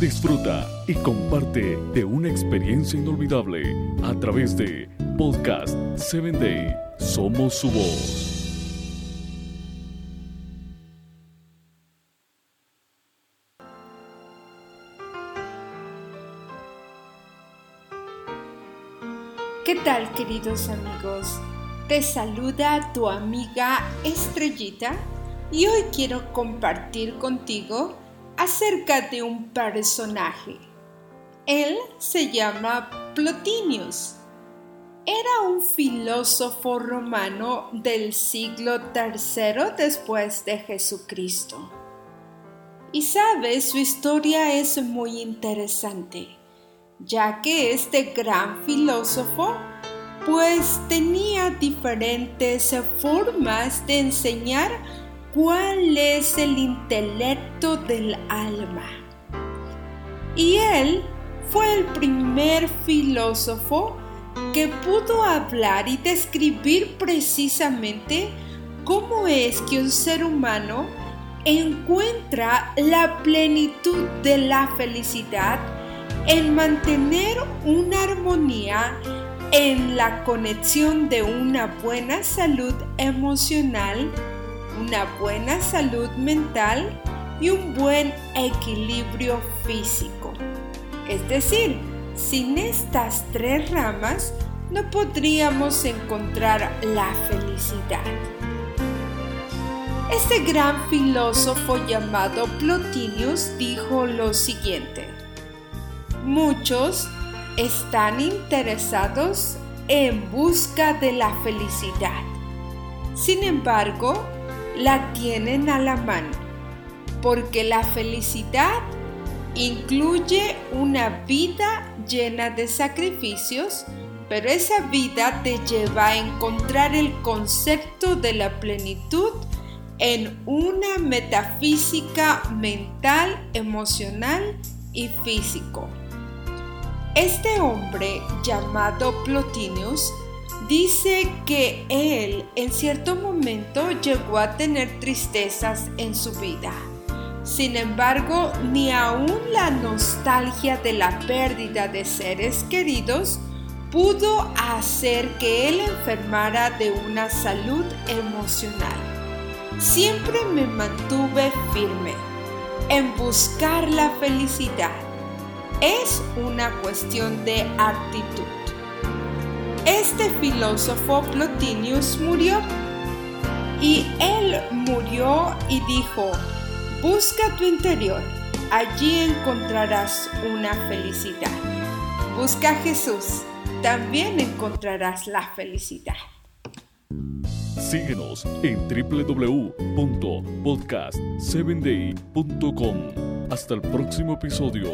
Disfruta y comparte de una experiencia inolvidable a través de Podcast 7 Day. Somos su voz. ¿Qué tal queridos amigos? Te saluda tu amiga Estrellita y hoy quiero compartir contigo acerca de un personaje. Él se llama Plotinius. Era un filósofo romano del siglo III después de Jesucristo. Y sabes, su historia es muy interesante, ya que este gran filósofo pues tenía diferentes formas de enseñar cuál es el intelecto del alma. Y él fue el primer filósofo que pudo hablar y describir precisamente cómo es que un ser humano encuentra la plenitud de la felicidad en mantener una armonía en la conexión de una buena salud emocional una buena salud mental y un buen equilibrio físico. Es decir, sin estas tres ramas no podríamos encontrar la felicidad. Este gran filósofo llamado Plotinius dijo lo siguiente, muchos están interesados en busca de la felicidad. Sin embargo, la tienen a la mano, porque la felicidad incluye una vida llena de sacrificios, pero esa vida te lleva a encontrar el concepto de la plenitud en una metafísica mental, emocional y físico. Este hombre llamado Plotinius dice que él en cierto momento llegó a tener tristezas en su vida. Sin embargo, ni aún la nostalgia de la pérdida de seres queridos pudo hacer que él enfermara de una salud emocional. Siempre me mantuve firme en buscar la felicidad. Es una cuestión de actitud. Este filósofo Plotinius murió y él murió y dijo, busca tu interior, allí encontrarás una felicidad. Busca a Jesús, también encontrarás la felicidad. Síguenos en www.podcast7day.com. Hasta el próximo episodio.